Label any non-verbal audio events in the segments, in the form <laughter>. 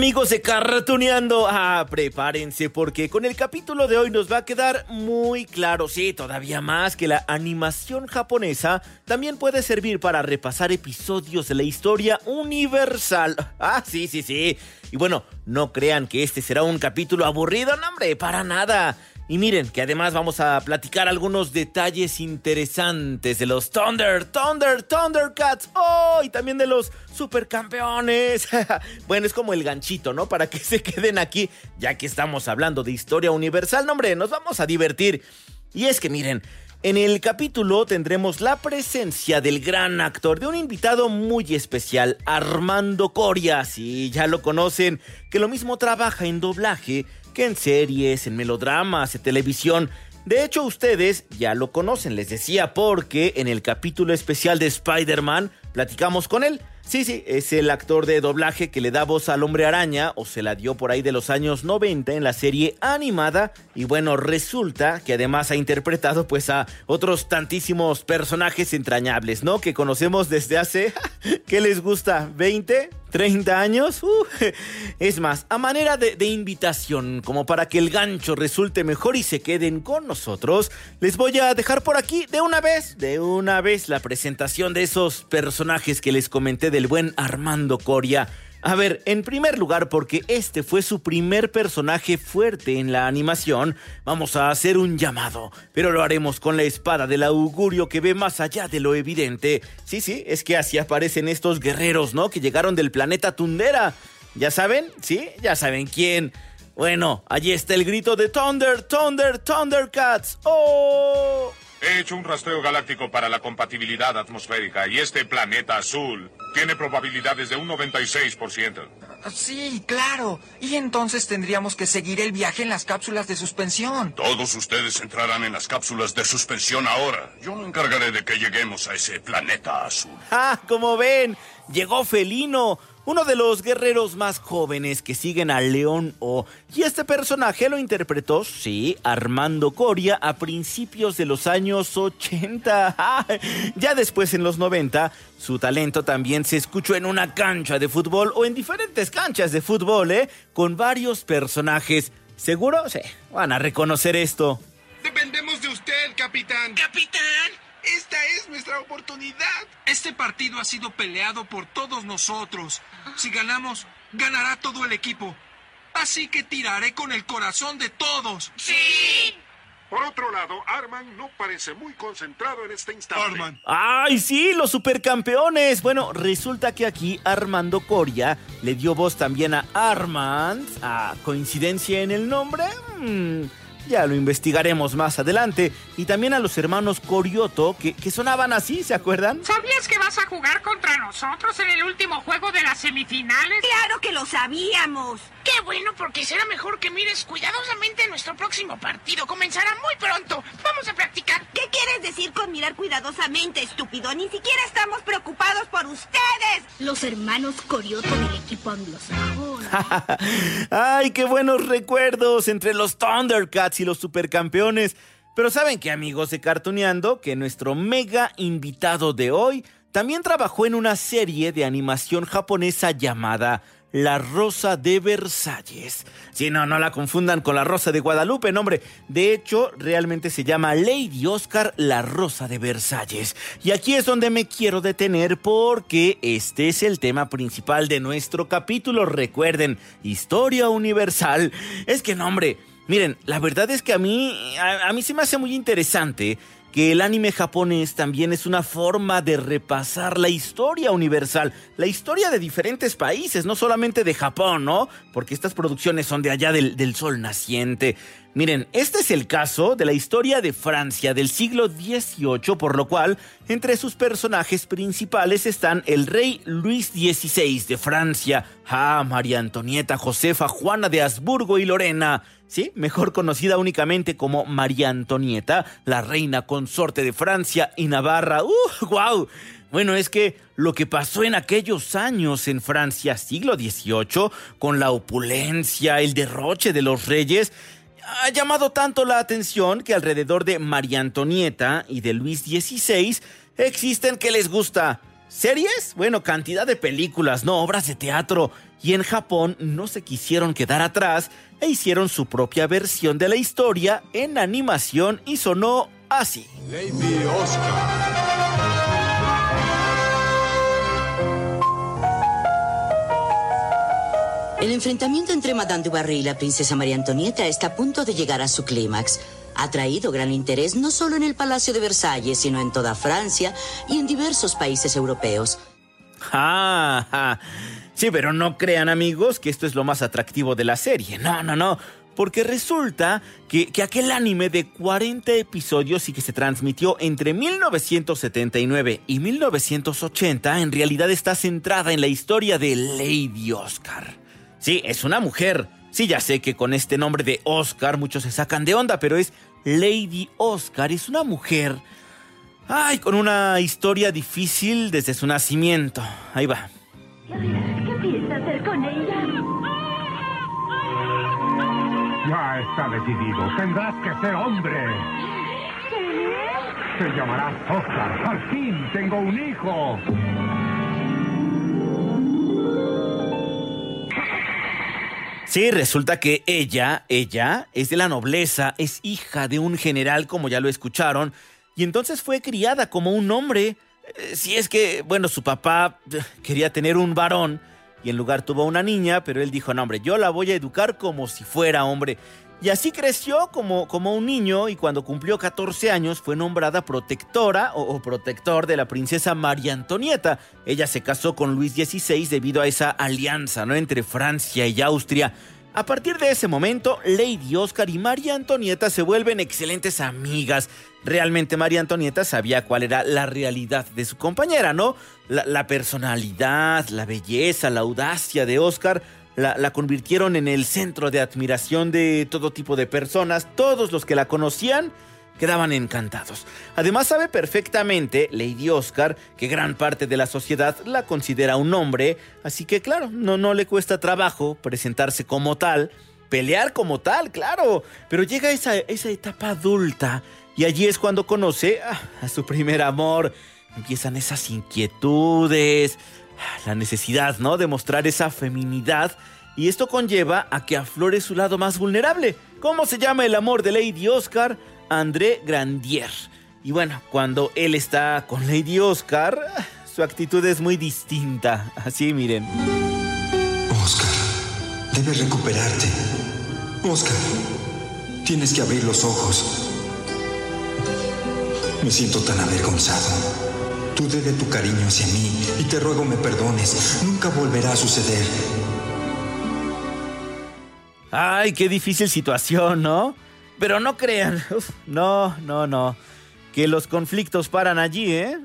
Amigos de Cartuneando, ah, prepárense porque con el capítulo de hoy nos va a quedar muy claro, sí, todavía más que la animación japonesa también puede servir para repasar episodios de la historia universal. <laughs> Ah, sí, sí, sí. Y bueno, no crean que este será un capítulo aburrido, no hombre, para nada. Y miren, que además vamos a platicar algunos detalles interesantes de los Thunder, Thunder, Thundercats. ¡Oh! Y también de los supercampeones. <laughs> bueno, es como el ganchito, ¿no? Para que se queden aquí, ya que estamos hablando de historia universal. No, hombre, nos vamos a divertir. Y es que miren, en el capítulo tendremos la presencia del gran actor, de un invitado muy especial, Armando Coria. Sí, ya lo conocen, que lo mismo trabaja en doblaje que en series, en melodramas, en televisión. De hecho, ustedes ya lo conocen, les decía, porque en el capítulo especial de Spider-Man platicamos con él. Sí, sí, es el actor de doblaje que le da voz al hombre araña o se la dio por ahí de los años 90 en la serie animada. Y bueno, resulta que además ha interpretado pues a otros tantísimos personajes entrañables, ¿no? Que conocemos desde hace, <laughs> ¿qué les gusta? ¿20? ¿30 años? Uh, <laughs> es más, a manera de, de, invitación, como para que el gancho resulte mejor y se queden con nosotros, les voy a dejar por aquí de una vez, de una vez la presentación de esos personajes que les comenté del buen Armando Coria. A ver, en primer lugar, porque este fue su primer personaje fuerte en la animación, vamos a hacer un llamado, pero lo haremos con la espada del augurio que ve más allá de lo evidente. Sí, sí, es que así aparecen estos guerreros, ¿no? Que llegaron del planeta Tundera. ¿Ya saben? ¿Sí? Ya saben quién. Bueno, allí está el grito de Thunder, Thunder, Thundercats. ¡Oh! He hecho un rastreo galáctico para la compatibilidad atmosférica y este planeta azul tiene probabilidades de un 96%. Sí, claro. Y entonces tendríamos que seguir el viaje en las cápsulas de suspensión. Todos ustedes entrarán en las cápsulas de suspensión ahora. Yo me encargaré de que lleguemos a ese planeta azul. ¡Ah! Como ven, llegó Felino uno de los guerreros más jóvenes que siguen al León O. Y este personaje lo interpretó, sí, Armando Coria a principios de los años 80. <laughs> ya después en los 90, su talento también se escuchó en una cancha de fútbol o en diferentes canchas de fútbol, ¿eh? Con varios personajes. ¿Seguro? Sí, van a reconocer esto. Dependemos de usted, capitán. ¡Capitán! Esta es nuestra oportunidad. Este partido ha sido peleado por todos nosotros. Si ganamos, ganará todo el equipo. Así que tiraré con el corazón de todos. ¡Sí! Por otro lado, Arman no parece muy concentrado en este instante. Arman. ¡Ay, sí! ¡Los supercampeones! Bueno, resulta que aquí Armando Coria le dio voz también a Armand. ¿A coincidencia en el nombre? Mm. Ya lo investigaremos más adelante. Y también a los hermanos Corioto, que, que, sonaban así, ¿se acuerdan? ¿Sabías que vas a jugar contra nosotros en el último juego de las semifinales? ¡Claro que lo sabíamos! ¡Qué bueno, porque será mejor que mires cuidadosamente nuestro próximo partido! Comenzará muy pronto. Vamos a practicar. ¿Qué quieres decir con mirar cuidadosamente, estúpido? Ni siquiera estamos preocupados por ustedes. Los hermanos Corioto del equipo anglosajón. <laughs> ¡Ay, qué buenos recuerdos entre los Thundercats y los supercampeones! Pero ¿saben qué, amigos de Cartuneando? Que nuestro mega invitado de hoy también trabajó en una serie de animación japonesa llamada La Rosa de Versalles. Sí, no, no la confundan con La Rosa de Guadalupe, no, hombre. De hecho, realmente se llama Lady Oscar La Rosa de Versalles. Y aquí es donde me quiero detener porque este es el tema principal de nuestro capítulo. Recuerden, historia universal. Es que, no, hombre. Miren, la verdad es que a mí, a, a, mí se me hace muy interesante que el anime japonés también es una forma de repasar la historia universal, la historia de diferentes países, no solamente de Japón, ¿no? Porque estas producciones son de allá del, del sol naciente. Miren, este es el caso de la historia de Francia del siglo XVIII, por lo cual entre sus personajes principales están el rey Luis XVI de Francia, ah, María Antonieta Josefa Juana de Habsburgo y Lorena, sí, mejor conocida únicamente como María Antonieta, la reina consorte de Francia y Navarra. ¡Uh, wow! Bueno, es que lo que pasó en aquellos años en Francia, siglo XVIII, con la opulencia, el derroche de los reyes, ha llamado tanto la atención que alrededor de María Antonieta y de Luis XVI existen que les gusta series, bueno, cantidad de películas, no obras de teatro, y en Japón no se quisieron quedar atrás e hicieron su propia versión de la historia en animación y sonó así. Lady Oscar. El enfrentamiento entre Madame du Barry y la princesa María Antonieta está a punto de llegar a su clímax. Ha traído gran interés no solo en el Palacio de Versalles, sino en toda Francia y en diversos países europeos. Ah, ah. sí, pero no crean amigos que esto es lo más atractivo de la serie. No, no, no. Porque resulta que, que, aquel anime de 40 episodios y que se transmitió entre 1979 y 1980 en realidad está centrada en la historia de Lady Oscar. Sí, es una mujer. Sí, ya sé que con este nombre de Oscar muchos se sacan de onda, pero es Lady Oscar. Es una mujer. Ay, con una historia difícil desde su nacimiento. Ahí va. ¿Qué piensa hacer con ella? Ya está decidido. Tendrás que ser hombre. ¿Qué? Te llamarás Oscar. Al fin tengo un hijo. Sí, resulta que ella, ella, es de la nobleza, es hija de un general, como ya lo escucharon, y entonces fue criada como un hombre. Eh, si es que, bueno, su papá eh, quería tener un varón y en lugar tuvo una niña, pero él dijo, no, hombre, yo la voy a educar como si fuera hombre. Y así creció como, como un niño y cuando cumplió 14 años fue nombrada protectora o, protector de la princesa María Antonieta. Ella se casó con Luis XVI debido a esa alianza ¿no? entre Francia y Austria. A partir de ese momento, Lady Oscar y María Antonieta se vuelven excelentes amigas. Realmente María Antonieta sabía cuál era la realidad de su compañera, ¿no? La personalidad, la belleza, la audacia de Oscar la, convirtieron en el centro de admiración de todo tipo de personas. Todos los que la conocían quedaban encantados. Además sabe perfectamente Lady Oscar que gran parte de la sociedad la considera un hombre, así que claro, no, no le cuesta trabajo presentarse como tal, pelear como tal, claro, pero llega esa, esa etapa adulta y allí es cuando conoce a, a su primer amor. Empiezan esas inquietudes, la necesidad, ¿no? De mostrar esa feminidad. Y esto conlleva a que aflore su lado más vulnerable. ¿Cómo se llama el amor de Lady Oscar? André Grandier. Y bueno, cuando él está con Lady Oscar, su actitud es muy distinta. Así miren. Oscar, debes recuperarte. Oscar, tienes que abrir los ojos. Me siento tan avergonzado. Dudé de tu cariño hacia mí y te ruego me perdones. Nunca volverá a suceder. Ay, qué difícil situación, ¿no? Pero no crean. <laughs> No, no, no. Que los conflictos paran allí, ¿eh?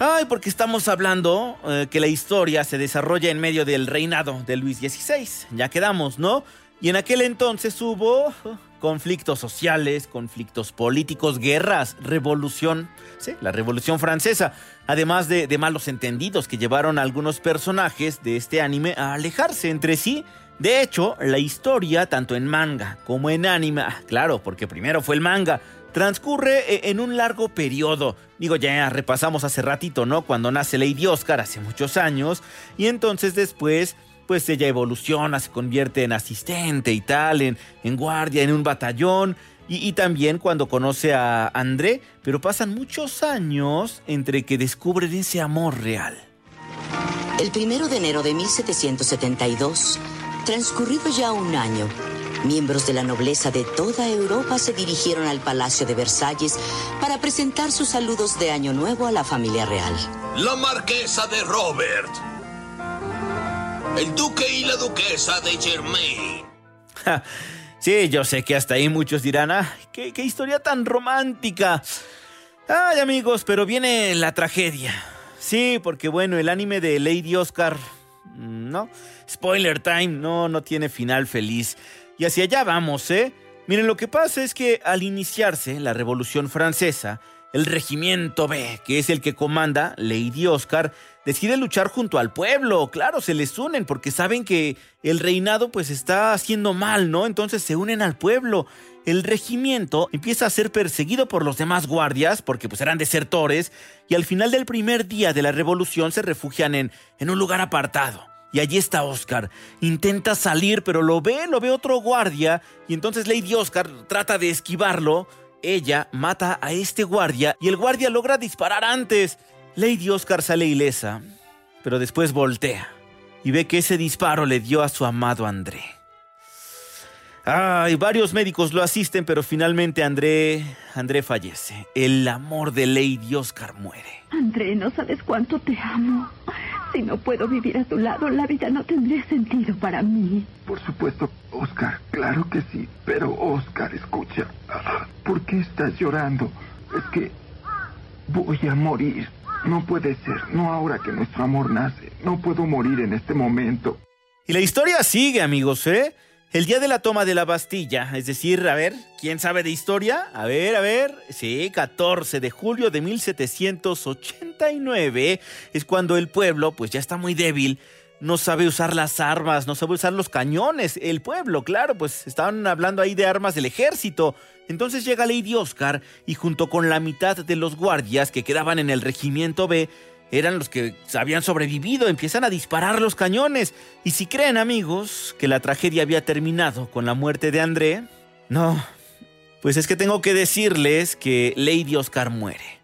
Ay, porque estamos hablando eh, que la historia se desarrolla en medio del reinado de Luis XVI. Ya quedamos, ¿no? Y en aquel entonces hubo conflictos sociales, conflictos políticos, guerras, revolución, sí, la revolución francesa, además de, malos entendidos que llevaron a algunos personajes de este anime a alejarse entre sí. De hecho, la historia, tanto en manga como en anime, ah, claro, porque primero fue el manga, transcurre en un largo periodo. Digo, ya repasamos hace ratito, ¿no? Cuando nace Lady Oscar hace muchos años, y entonces después pues ella evoluciona, se convierte en asistente y tal, en, en guardia, en un batallón. Y, y, también cuando conoce a André, pero pasan muchos años entre que descubren ese amor real. El primero de enero de 1772, transcurrido ya un año, Miembros de la nobleza de toda Europa se dirigieron al Palacio de Versalles para presentar sus saludos de Año Nuevo a la familia real. La marquesa de Robert. El duque y la duquesa de Germain. sí, yo sé que hasta ahí muchos dirán, ah, qué, historia tan romántica. Ay, amigos, pero viene la tragedia. Sí, porque bueno, el anime de Lady Oscar, mm, no, spoiler time, no, no tiene final feliz. Y hacia allá vamos, ¿eh? Miren, lo que pasa es que al iniciarse la Revolución Francesa, el Regimiento B, que es el que comanda Lady Oscar, decide luchar junto al pueblo. Claro, se les unen porque saben que el reinado pues está haciendo mal, ¿no? Entonces se unen al pueblo. El regimiento empieza a ser perseguido por los demás guardias porque pues eran desertores y al final del primer día de la revolución se refugian en, en un lugar apartado. Y allí está Oscar. Intenta salir, pero lo ve, lo ve otro guardia. Y entonces Lady Oscar trata de esquivarlo. Ella mata a este guardia y el guardia logra disparar antes. Lady Oscar sale ilesa, pero después voltea y ve que ese disparo le dio a su amado André. Ay, varios médicos lo asisten, pero finalmente André, André fallece. El amor de Lady Oscar muere. André, no sabes cuánto te amo. Si no puedo vivir a tu lado, la vida no tendría sentido para mí. Por supuesto, Oscar, claro que sí. Pero, Oscar, escucha. ¿Por qué estás llorando? Es que voy a morir. No puede ser, no ahora que nuestro amor nace. No puedo morir en este momento. Y la historia sigue, amigos, ¿eh? El día de la toma de la Bastilla, es decir, a ver, ¿quién sabe de historia? A ver, a ver, sí, 14 de julio de 1789 es cuando el pueblo, pues ya está muy débil, no sabe usar las armas, no sabe usar los cañones. El pueblo, claro, pues estaban hablando ahí de armas del ejército. Entonces llega Lady Oscar y junto con la mitad de los guardias que quedaban en el regimiento B, eran los que habían sobrevivido, empiezan a disparar los cañones. Y si creen amigos que la tragedia había terminado con la muerte de André, no, pues es que tengo que decirles que Lady Oscar muere.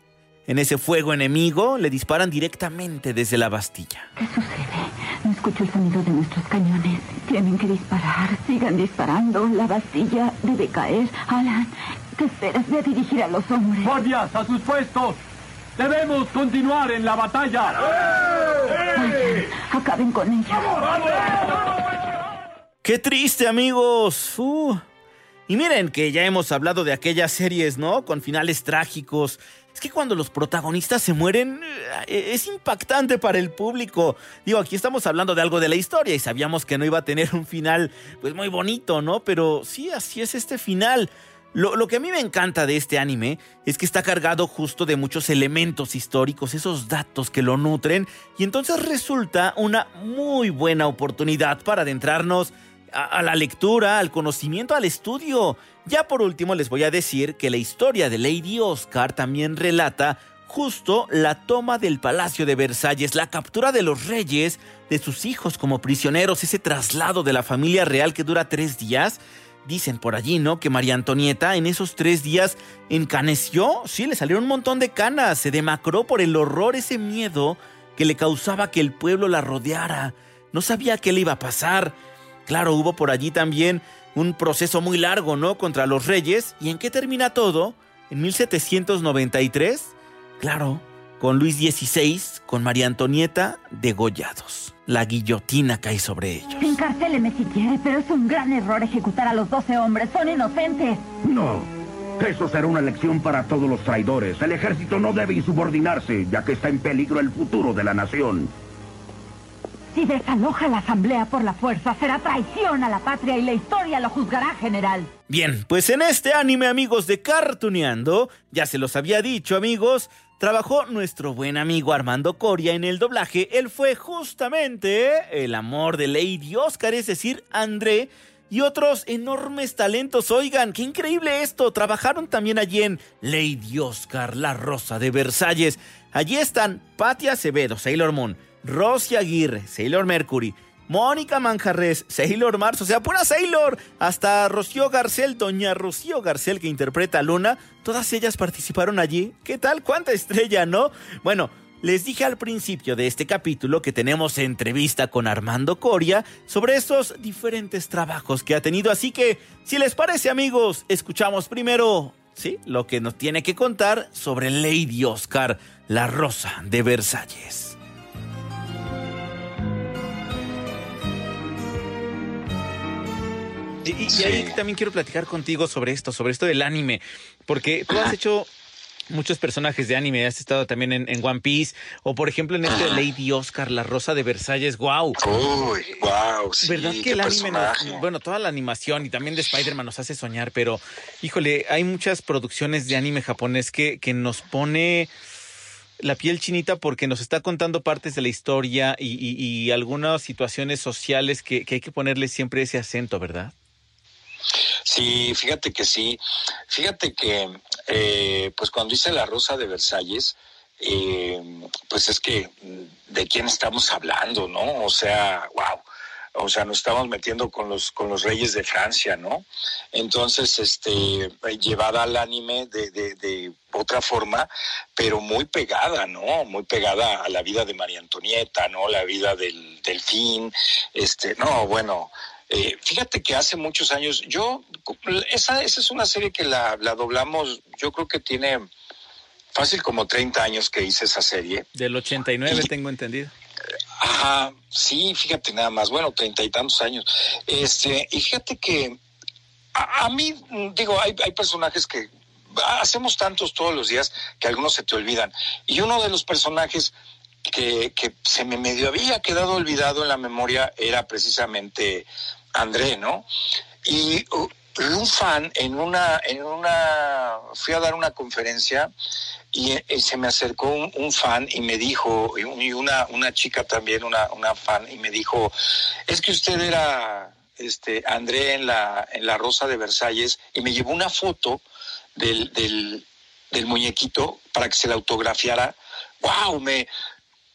En ese fuego enemigo le disparan directamente desde la Bastilla. ¿Qué sucede? No escucho el sonido de nuestros cañones. Tienen que disparar. Sigan disparando. La Bastilla debe caer. Alan, ¿qué esperas? de dirigir a los hombres. ¡Guardias, a sus puestos! Debemos continuar en la batalla. Vayan, acaben con ella. ¡Qué triste, amigos! Uh. Y miren que ya hemos hablado de aquellas series, ¿no? Con finales trágicos. Es que cuando los protagonistas se mueren eh, es impactante para el público. Digo, aquí estamos hablando de algo de la historia y sabíamos que no iba a tener un final pues muy bonito, ¿no? Pero sí, así es este final. Lo, que a mí me encanta de este anime es que está cargado justo de muchos elementos históricos, esos datos que lo nutren, y entonces resulta una muy buena oportunidad para adentrarnos a, la lectura, al conocimiento, al estudio. Ya por último les voy a decir que la historia de Lady Oscar también relata justo la toma del Palacio de Versalles, la captura de los reyes, de sus hijos como prisioneros, ese traslado de la familia real que dura tres días. Dicen por allí, ¿no? Que María Antonieta en esos tres días encaneció, sí, le salieron un montón de canas, se demacró por el horror, ese miedo que le causaba que el pueblo la rodeara. No sabía qué le iba a pasar. Claro, hubo por allí también un proceso muy largo, ¿no? Contra los reyes. ¿Y en qué termina todo? En 1793, claro, con Luis XVI, con María Antonieta degollados. La guillotina cae sobre ellos. Encarcéleme si quiere, pero es un gran error ejecutar a los doce hombres. Son inocentes. No. Eso será una lección para todos los traidores. El ejército no debe insubordinarse, ya que está en peligro el futuro de la nación. Si desaloja la asamblea por la fuerza, será traición a la patria y la historia lo juzgará, general. Bien, pues en este anime, amigos de Cartuneando, ya se los había dicho, amigos, trabajó nuestro buen amigo Armando Coria en el doblaje. Él fue justamente el amor de Lady Oscar, es decir, André. Y otros enormes talentos. Oigan, qué increíble esto. Trabajaron también allí en Lady Oscar, la Rosa de Versalles. Allí están Patti Acevedo, Sailor Moon. Rosy Aguirre, Sailor Mercury, Mónica Manjarres, Sailor Mars, o sea, pura Sailor, hasta Rocío Garcel, doña Rocío Garcel que interpreta a Luna, todas ellas participaron allí. ¿Qué tal? ¿Cuánta estrella, no? Bueno, les dije al principio de este capítulo que tenemos entrevista con Armando Coria sobre estos diferentes trabajos que ha tenido, así que si les parece amigos, escuchamos primero, sí, lo que nos tiene que contar sobre Lady Oscar, la Rosa de Versalles. Y, ahí también quiero platicar contigo sobre esto, sobre esto del anime, porque tú has hecho muchos personajes de anime. Has estado también en, One Piece o, por ejemplo, en este Lady Oscar, la Rosa de Versalles. ¡Wow! Uy, wow, sí, ¿Verdad que el anime, bueno, toda la animación y también de Spider-Man nos hace soñar, pero, híjole, hay muchas producciones de anime japonés que, que nos pone la piel chinita porque nos está contando partes de la historia y, algunas situaciones sociales que, que hay que ponerle siempre ese acento, ¿verdad? Sí, fíjate que sí. Fíjate que, eh, pues cuando hice La Rosa de Versalles, eh, pues es que, ¿de quién estamos hablando, no? O sea, wow. O sea, nos estamos metiendo con los, con los reyes de Francia, ¿no? Entonces, este, llevada al anime de, de, de otra forma, pero muy pegada, ¿no? Muy pegada a la vida de María Antonieta, ¿no? La vida del delfín, este, no, bueno, eh, fíjate que hace muchos años, yo, esa, esa es una serie que la, la doblamos, yo creo que tiene fácil como 30 años que hice esa serie. Del 89 tengo entendido. Ajá, sí, fíjate nada más, bueno, treinta y tantos años. Este, y fíjate que a, a, mí, digo, hay, hay personajes que hacemos tantos todos los días que algunos se te olvidan. Y uno de los personajes que, que se me medio había quedado olvidado en la memoria era precisamente André, ¿no? Y uh, un fan en una, en una, fui a dar una conferencia y, eh, se me acercó un, fan y me dijo, y una, una chica también, una, una fan, y me dijo, es que usted era este, André en la, en la Rosa de Versalles, y me llevó una foto del, del, del muñequito para que se la autografiara. ¡Wow! Me,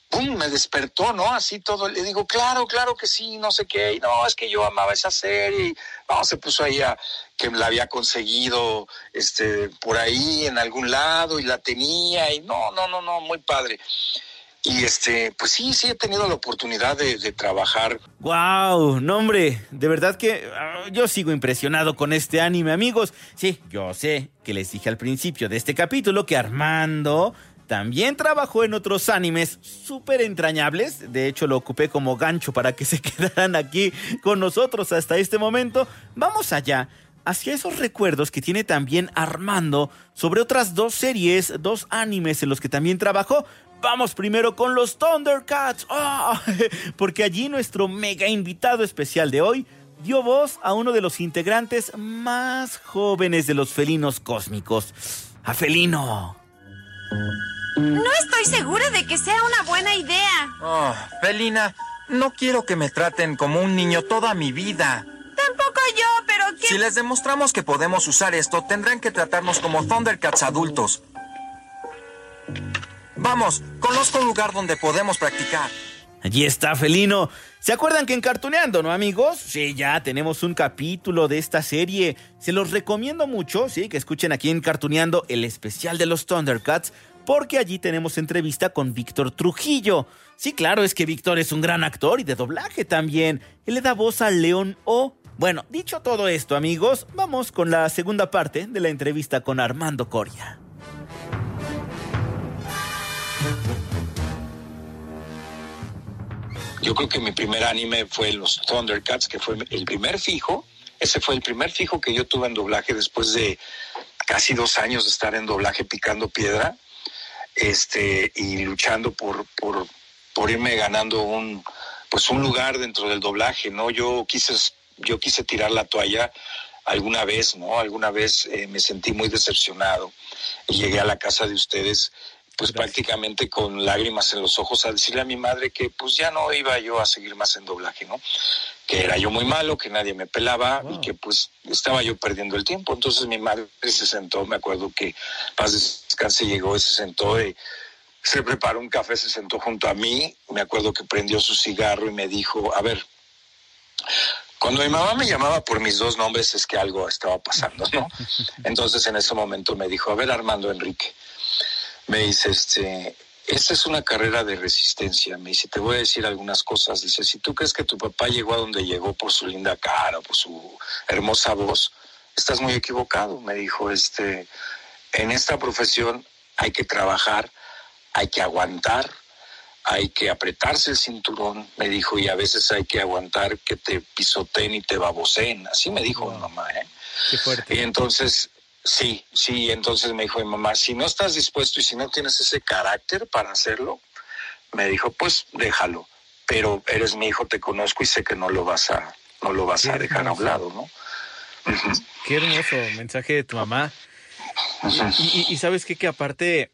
¡pum! me despertó, ¿no? Así todo. Le digo, claro, claro que sí, no sé qué. Y no, es que yo amaba esa serie. Y, no, se puso ahí a que la había conseguido este, por ahí en algún lado y la tenía. Y no, no, no, no, muy padre. Y este, pues sí, sí he tenido la oportunidad de, de trabajar. ¡Wow! No, hombre, de verdad que uh, yo sigo impresionado con este anime, amigos. Sí, yo sé que les dije al principio de este capítulo que Armando también trabajó en otros animes súper entrañables. De hecho, lo ocupé como gancho para que <laughs> se quedaran aquí con nosotros hasta este momento. Vamos allá hacia esos recuerdos que tiene también Armando sobre otras dos series, dos animes en los que también trabajó. Vamos primero con los Thundercats, ¡Oh! <laughs> porque allí nuestro mega invitado especial de hoy dio voz a uno de los integrantes más jóvenes de los felinos cósmicos, a Felino. No estoy segura de que sea una buena idea. Oh, Felina, no quiero que me traten como un niño toda mi vida. Tampoco yo, pero ¿qué? Si les demostramos que podemos usar esto, tendrán que tratarnos como Thundercats adultos. Vamos, conozco un lugar donde podemos practicar. Allí está, Felino. ¿Se acuerdan que en Cartuneando, no, amigos? Sí, ya tenemos un capítulo de esta serie. Se los recomiendo mucho, sí, que escuchen aquí en Cartuneando el especial de los Thundercats, porque allí tenemos entrevista con Víctor Trujillo. Sí, claro, es que Víctor es un gran actor y de doblaje también. Él le da voz a León O. Bueno, dicho todo esto, amigos, vamos con la segunda parte de la entrevista con Armando Coria. Yo creo que mi primer anime fue los Thundercats, que fue el primer fijo. Ese fue el primer fijo que yo tuve en doblaje después de casi dos años de estar en doblaje picando piedra este, y luchando por, por, por irme ganando un, pues un lugar dentro del doblaje, ¿no? Yo quise, yo quise tirar la toalla alguna vez, ¿no? Alguna vez eh, me sentí muy decepcionado y llegué a la casa de ustedes pues prácticamente con lágrimas en los ojos a decirle a mi madre que pues ya no iba yo a seguir más en doblaje, ¿no? Que era yo muy malo, que nadie me pelaba y que pues estaba yo perdiendo el tiempo. Entonces mi madre se sentó, me acuerdo que Paz Descanse llegó y se sentó y se preparó un café, se sentó junto a mí, me acuerdo que prendió su cigarro y me dijo, a ver, cuando mi mamá me llamaba por mis dos nombres es que algo estaba pasando, ¿no? <laughs> Entonces en ese momento me dijo, a ver Armando Enrique, me dice, este, esta es una carrera de resistencia. Me dice, te voy a decir algunas cosas. Dice, si tú crees que tu papá llegó a donde llegó por su linda cara, por su hermosa voz, estás muy equivocado. Me dijo, este, en esta profesión hay que trabajar, hay que aguantar, hay que apretarse el cinturón, me dijo, y a veces hay que aguantar que te pisoteen y te baboseen. Así me dijo mi mamá, ¿eh? Qué fuerte. Y entonces, sí, sí, entonces me dijo mi mamá, si no estás dispuesto y si no tienes ese carácter para hacerlo, me dijo, pues déjalo. Pero eres mi hijo, te conozco y sé que no lo vas a, no lo vas a dejar a un lado, ¿no? Qué hermoso mensaje de tu mamá. Y, y- y sabes qué, que aparte,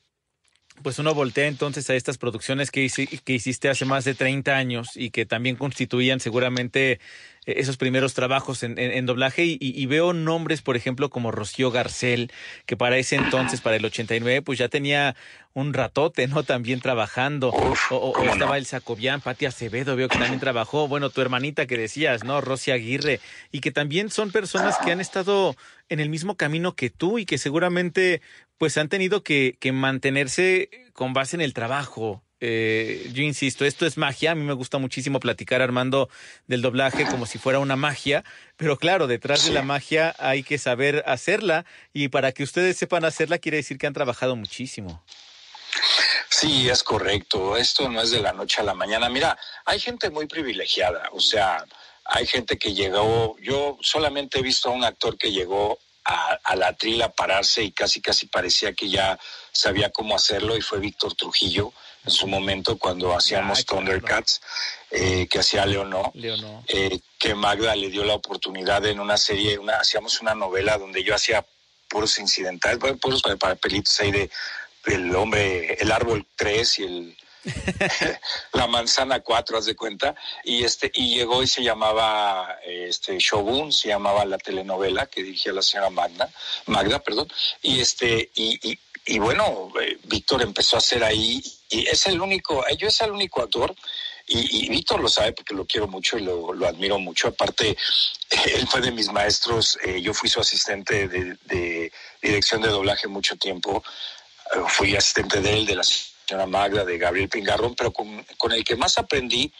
pues uno voltea entonces a estas producciones que, hici- que hiciste hace más de 30 años y que también constituían seguramente esos primeros trabajos en, en- en doblaje y, veo nombres, por ejemplo, como Rocío Garcel, que para ese entonces, para el 89, pues ya tenía un ratote, ¿no? También trabajando. o o- o estaba el Sacobian, Pati Acevedo, veo que también trabajó. Bueno, tu hermanita que decías, ¿no? Rosy Aguirre. Y que también son personas que han estado en el mismo camino que tú y que seguramente pues han tenido que, que mantenerse con base en el trabajo. Eh, yo insisto, esto es magia. A mí me gusta muchísimo platicar, Armando, del doblaje como si fuera una magia. Pero claro, detrás de la magia hay que saber hacerla. Y para que ustedes sepan hacerla, quiere decir que han trabajado muchísimo. Sí, es correcto. Esto no es de la noche a la mañana. Mira, hay gente muy privilegiada. O sea, hay gente que llegó. Yo solamente he visto a un actor que llegó a, a la trila a pararse y casi, casi parecía que ya sabía cómo hacerlo y fue Víctor Trujillo en su momento cuando hacíamos Thundercats, eh, que hacía Leonor. Leonor. eh, que Magda le dio la oportunidad en una serie, una, hacíamos una novela donde yo hacía puros incidentales, puros pa- papelitos ahí de el hombre, el árbol 3 y el <laughs> <laughs> la manzana 4, haz de cuenta, y este y llegó y se llamaba este Shogun, se llamaba la telenovela que dirigía la señora Magda, Magda, perdón, y este y, y, y bueno, eh, Víctor empezó a hacer ahí y es el único, eh, yo es el único actor y, Víctor lo sabe porque lo quiero mucho y lo, lo admiro mucho. Aparte, <laughs> él fue de mis maestros, eh, yo fui su asistente de, dirección de doblaje mucho tiempo, fui asistente de él, de la señora Magda, de Gabriel Pingarrón, pero con, con el que más aprendí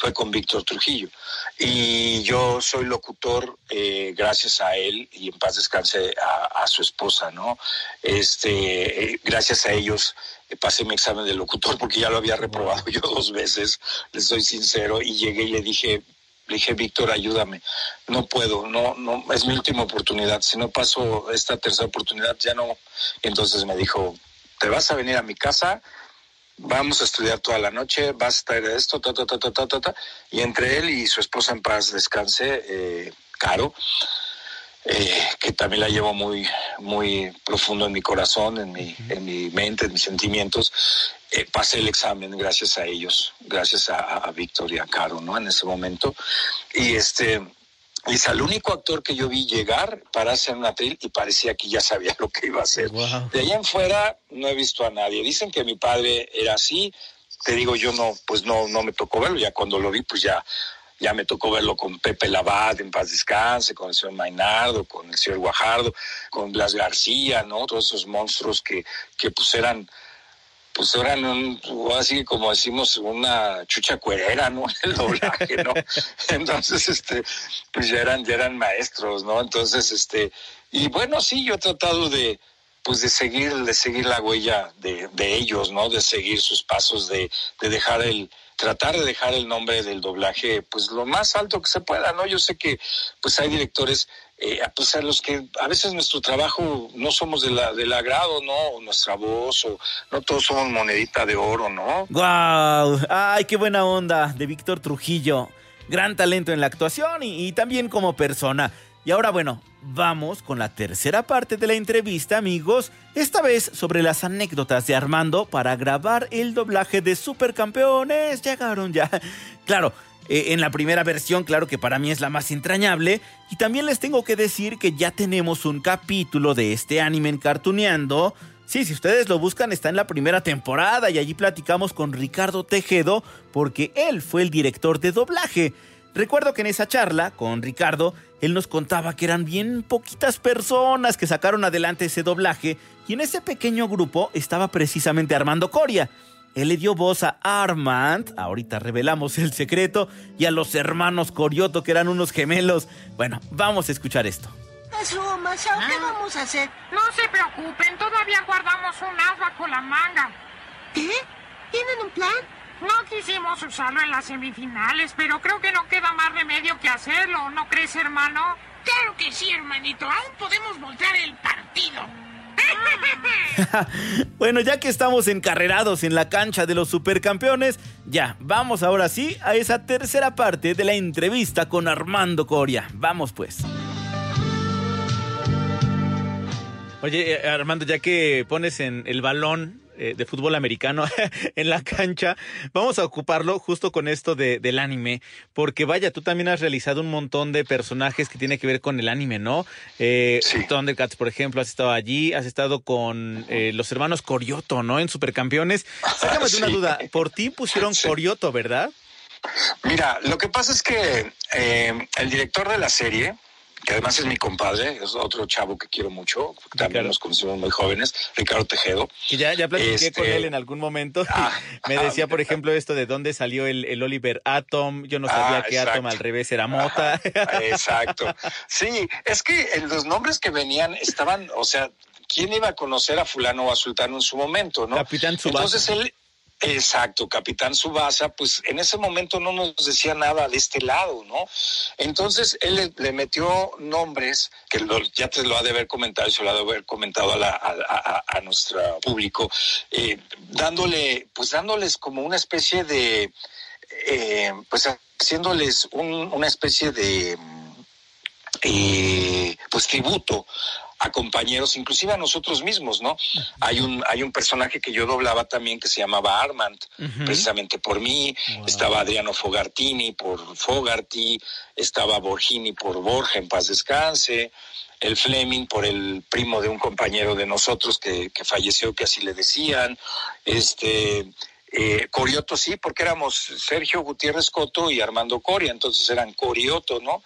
fue con Víctor Trujillo. Y yo soy locutor eh, gracias a él y en paz descanse a, a su esposa, ¿no? Este, eh, gracias a ellos eh, pasé mi examen de locutor porque ya lo había reprobado yo dos veces, les soy sincero, y llegué y le dije, le dije, Víctor, ayúdame, no puedo, no, no, es mi última oportunidad, si no paso esta tercera oportunidad ya no. Entonces me dijo, te vas a venir a mi casa, vamos a estudiar toda la noche, vas a traer esto, ta, ta, ta, ta, ta, ta, ta. Y entre él y su esposa en paz descanse, eh, Caro, eh, que también la llevo muy, muy profundo en mi corazón, en mi, en mi mente, en mis sentimientos, eh, pasé el examen gracias a ellos, gracias a, a Víctor y a Caro, ¿no? En ese momento. Y este, es el único actor que yo vi llegar, pararse en una atril y parecía que ya sabía <laughs> lo que iba a hacer. De ahí en fuera no he visto a nadie. Dicen que mi padre era así. Te digo, yo no, pues no, no me tocó verlo. Ya cuando lo vi, pues ya, ya me tocó verlo con Pepe Labad, en paz descanse, con el señor Mainardo, con el señor Guajardo, con Blas García, ¿no? Todos esos monstruos que, que pues eran, pues eran un, así como decimos, una chucha cuerera, ¿no? <laughs> El doblaje, ¿no? <laughs> Entonces, este, pues ya eran, ya eran maestros, ¿no? Entonces, este, y bueno, sí, yo he tratado de, pues de seguir, de seguir la huella de, de ellos, ¿no? De seguir sus pasos, de, de dejar el, tratar de dejar el nombre del doblaje, pues lo más alto que se pueda, ¿no? Yo sé que, pues hay directores, eh, pues a los que a veces nuestro trabajo no somos de del agrado, ¿no? O nuestra voz, o no todos somos monedita de oro, ¿no? ¡Guau! ¡Ay, qué buena onda! De Víctor Trujillo. Gran talento en la actuación y, y también como persona. Y ahora, bueno, vamos con la tercera parte de la entrevista, amigos. Esta vez sobre las anécdotas de Armando para grabar el doblaje de Supercampeones. Llegaron ya. Claro, eh, en la primera versión, claro que para mí es la más entrañable. Y también les tengo que decir que ya tenemos un capítulo de este anime en. Sí, si ustedes lo buscan, está en la primera temporada y allí platicamos con Ricardo Tejedo porque él fue el director de doblaje. Recuerdo que en esa charla con Ricardo, él nos contaba que eran bien poquitas personas que sacaron adelante ese doblaje y en ese pequeño grupo estaba precisamente Armando Coria. Él le dio voz a Armand, ahorita revelamos el secreto, y a los hermanos Corioto, que eran unos gemelos. Bueno, vamos a escuchar esto. Masao, Masao, ¿qué Ah. vamos a hacer? No se preocupen, todavía guardamos un as bajo la manga. ¿Qué? ¿Tienen un plan? No quisimos usarlo en las semifinales, pero creo que no queda más remedio que hacerlo, ¿no crees, hermano? Claro que sí, hermanito. Aún podemos voltear el partido. <laughs> Bueno, ya que estamos encarrerados en la cancha de los supercampeones, ya, vamos ahora sí a esa tercera parte de la entrevista con Armando Coria. Vamos pues. Oye, eh, Armando, ya que pones en el balón eh, de fútbol americano <laughs> en la cancha, vamos a ocuparlo justo con esto de- del anime, porque vaya, tú también has realizado un montón de personajes que tiene que ver con el anime, ¿no? Eh, Thundercats, por ejemplo, has estado allí, has estado con eh, los hermanos Corioto, ¿no? En Supercampeones. Sácame de una duda, por ti pusieron Corioto, ¿verdad? Mira, lo que pasa es que el director de la serie, que además es mi compadre, es otro chavo que quiero mucho, también nos conocimos muy jóvenes, Ricardo Tejedo. Que ya, ya platiqué Este, con él en algún momento. <laughs> Me decía, por ejemplo, esto de dónde salió el, el Oliver Atom. Yo no sabía Ah, que exacto. Atom al revés era Mota. Exacto. Sí, es que en los nombres que venían estaban, o sea, ¿quién iba a conocer a fulano o a sultano en su momento, no? Capitán Tsubasa. Entonces él, exacto, Capitán Subasa, pues en ese momento no nos decía nada de este lado, ¿no? Entonces él le, metió nombres que lo- ya te lo ha de haber comentado se lo ha de haber comentado a, la- a- a- a nuestro público, eh, dándole, pues dándoles como una especie de, eh, pues haciéndoles un- una especie de eh, pues tributo a compañeros, inclusive a nosotros mismos, ¿no? Hay un, hay un personaje que yo doblaba también que se llamaba Armand, precisamente por mí, estaba Adriano Fogartini por Fogarty, estaba Borgini por Borja, en paz descanse, el Fleming por el primo de un compañero de nosotros que, que falleció, que así le decían, este... Eh, Corioto sí, porque éramos Sergio Gutiérrez Coto y Armando Coria, entonces eran Corioto, ¿no?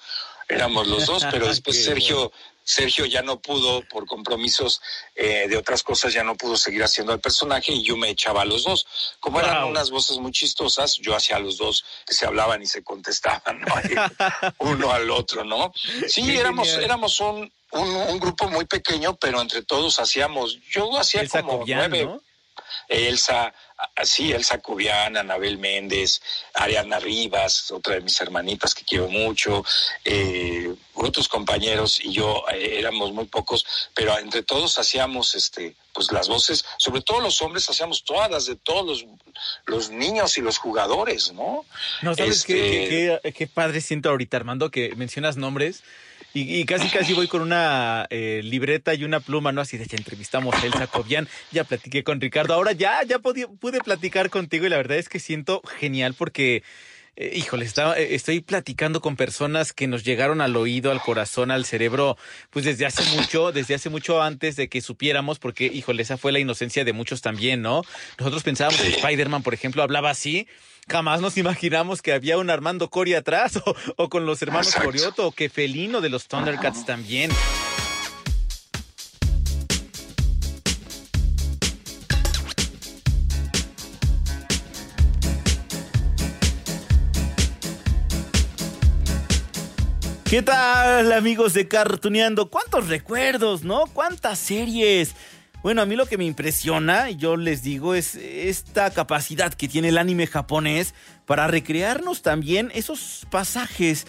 Éramos los dos, <laughs> pero después Qué Sergio, Sergio ya no pudo, por compromisos eh, de otras cosas, ya no pudo seguir haciendo el personaje y yo me echaba a los dos. Como eran unas voces muy chistosas, yo hacía a los dos que se hablaban y se contestaban, <laughs> uno al otro, ¿no? Sí, Qué éramos, genial. éramos un, un, un grupo muy pequeño, pero entre todos hacíamos, yo hacía Elsa como Cobian, nueve, ¿no? Elsa, ah, sí, Elsa Cubiana, Anabel Méndez, Ariana Rivas, otra de mis hermanitas que quiero mucho, eh, otros compañeros y yo eh, éramos muy pocos, pero entre todos hacíamos este, pues las voces, sobre todo los hombres hacíamos todas las de todos los, los niños y los jugadores, ¿no? No, ¿sabes Este, qué, qué- qué- qué padre siento ahorita, Armando, que mencionas nombres? Y, y casi casi voy con una eh, libreta y una pluma, ¿no? Así de ya entrevistamos a Elsa Cobian, ya platiqué con Ricardo, ahora ya, ya pude platicar contigo y la verdad es que siento genial porque, eh, híjole, estaba- eh, estoy platicando con personas que nos llegaron al oído, al corazón, al cerebro, pues desde hace mucho, desde hace mucho antes de que supiéramos, porque, híjole, esa fue la inocencia de muchos también, ¿no? Nosotros pensábamos que Spider-Man, por ejemplo, hablaba así. Jamás nos imaginamos que había un Armando Coria atrás <laughs> o, o con los hermanos. Corioto o que Felino de los Thundercats también. ¿Qué tal amigos de Cartuneando? ¿Cuántos recuerdos, no? ¿Cuántas series? Bueno, a mí lo que me impresiona, yo les digo, es esta capacidad que tiene el anime japonés para recrearnos también esos pasajes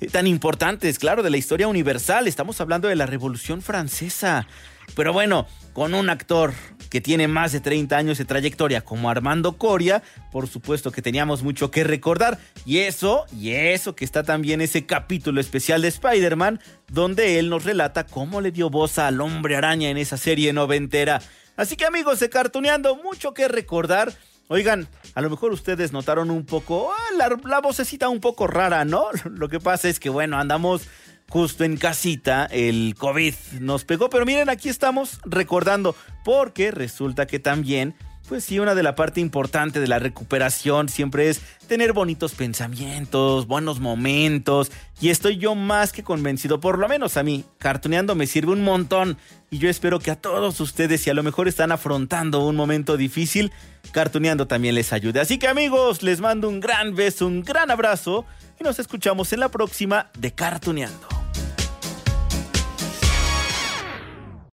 eh, tan importantes, claro, de la historia universal. Estamos hablando de la Revolución Francesa. Pero bueno, con un actor que tiene más de 30 años de trayectoria como Armando Coria, por supuesto que teníamos mucho que recordar. Y eso, y eso que está también ese capítulo especial de Spider-Man, donde él nos relata cómo le dio voz al hombre araña en esa serie noventera. Así que amigos de Cartuneando, mucho que recordar. Oigan, a lo mejor ustedes notaron un poco ah, la, la vocecita un poco rara, ¿no? <laughs> Lo que pasa es que, bueno, andamos justo en casita, el COVID nos pegó, pero miren, aquí estamos recordando, porque resulta que también Pues sí, una de la parte importante de la recuperación siempre es tener bonitos pensamientos, buenos momentos. Y estoy yo más que convencido, por lo menos a mí, cartoneando me sirve un montón. Y yo espero que a todos ustedes, si a lo mejor están afrontando un momento difícil, cartoneando también les ayude. Así que amigos, les mando un gran beso, un gran abrazo y nos escuchamos en la próxima de Cartoneando.